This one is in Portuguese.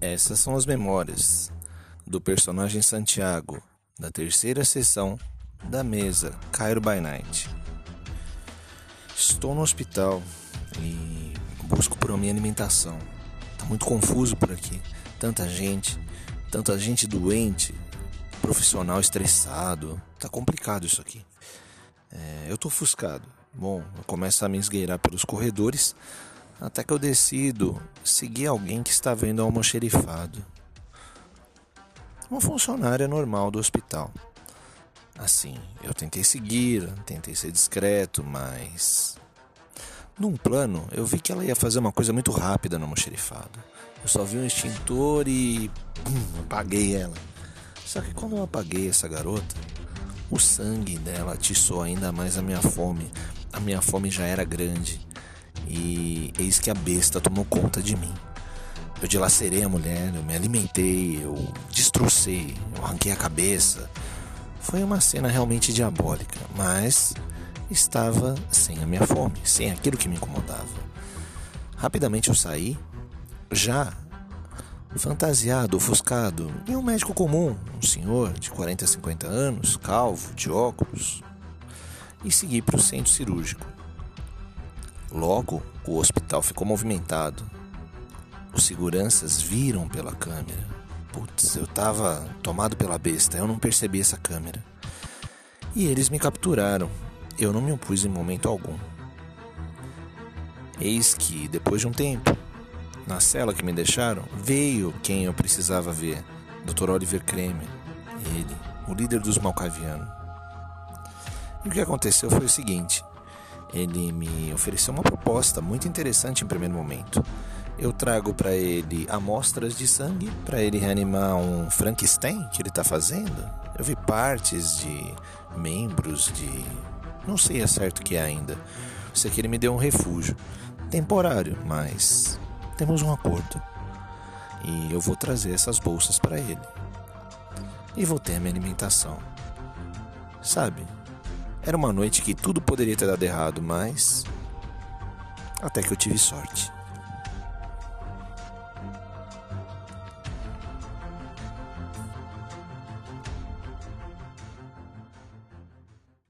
Essas são as memórias do personagem Santiago, da terceira sessão da mesa Cairo by Night. Estou no hospital e busco por minha alimentação. Tá muito confuso por aqui. Tanta gente, tanta gente doente, profissional estressado. Tá complicado isso aqui. É, eu tô ofuscado. Bom, eu começo a me esgueirar pelos corredores até que eu decido seguir alguém que está vendo almoxerifado. Uma funcionária normal do hospital. Assim, eu tentei seguir, tentei ser discreto, mas. Num plano, eu vi que ela ia fazer uma coisa muito rápida no almoxerifado. Eu só vi um extintor e. Pum, apaguei ela. Só que quando eu apaguei essa garota, o sangue dela atiçou ainda mais a minha fome. A minha fome já era grande. E eis que a besta tomou conta de mim. Eu dilacerei a mulher, eu me alimentei, eu destrocei, eu arranquei a cabeça. Foi uma cena realmente diabólica, mas estava sem a minha fome, sem aquilo que me incomodava. Rapidamente eu saí, já fantasiado, ofuscado, e um médico comum, um senhor de 40 a 50 anos, calvo, de óculos, e segui para o centro cirúrgico. Logo, o hospital ficou movimentado. Os seguranças viram pela câmera. Putz, eu tava tomado pela besta, eu não percebi essa câmera. E eles me capturaram. Eu não me opus em momento algum. Eis que, depois de um tempo, na cela que me deixaram, veio quem eu precisava ver: Dr. Oliver Kremer. Ele, o líder dos Malcavianos. E o que aconteceu foi o seguinte: ele me ofereceu uma proposta muito interessante em primeiro momento. Eu trago para ele amostras de sangue para ele reanimar um Frankenstein que ele está fazendo. Eu vi partes de membros de. Não sei a certo o que é ainda. Sei que ele me deu um refúgio. Temporário, mas temos um acordo. E eu vou trazer essas bolsas para ele. E vou ter a minha alimentação. Sabe, era uma noite que tudo poderia ter dado errado, mas. Até que eu tive sorte.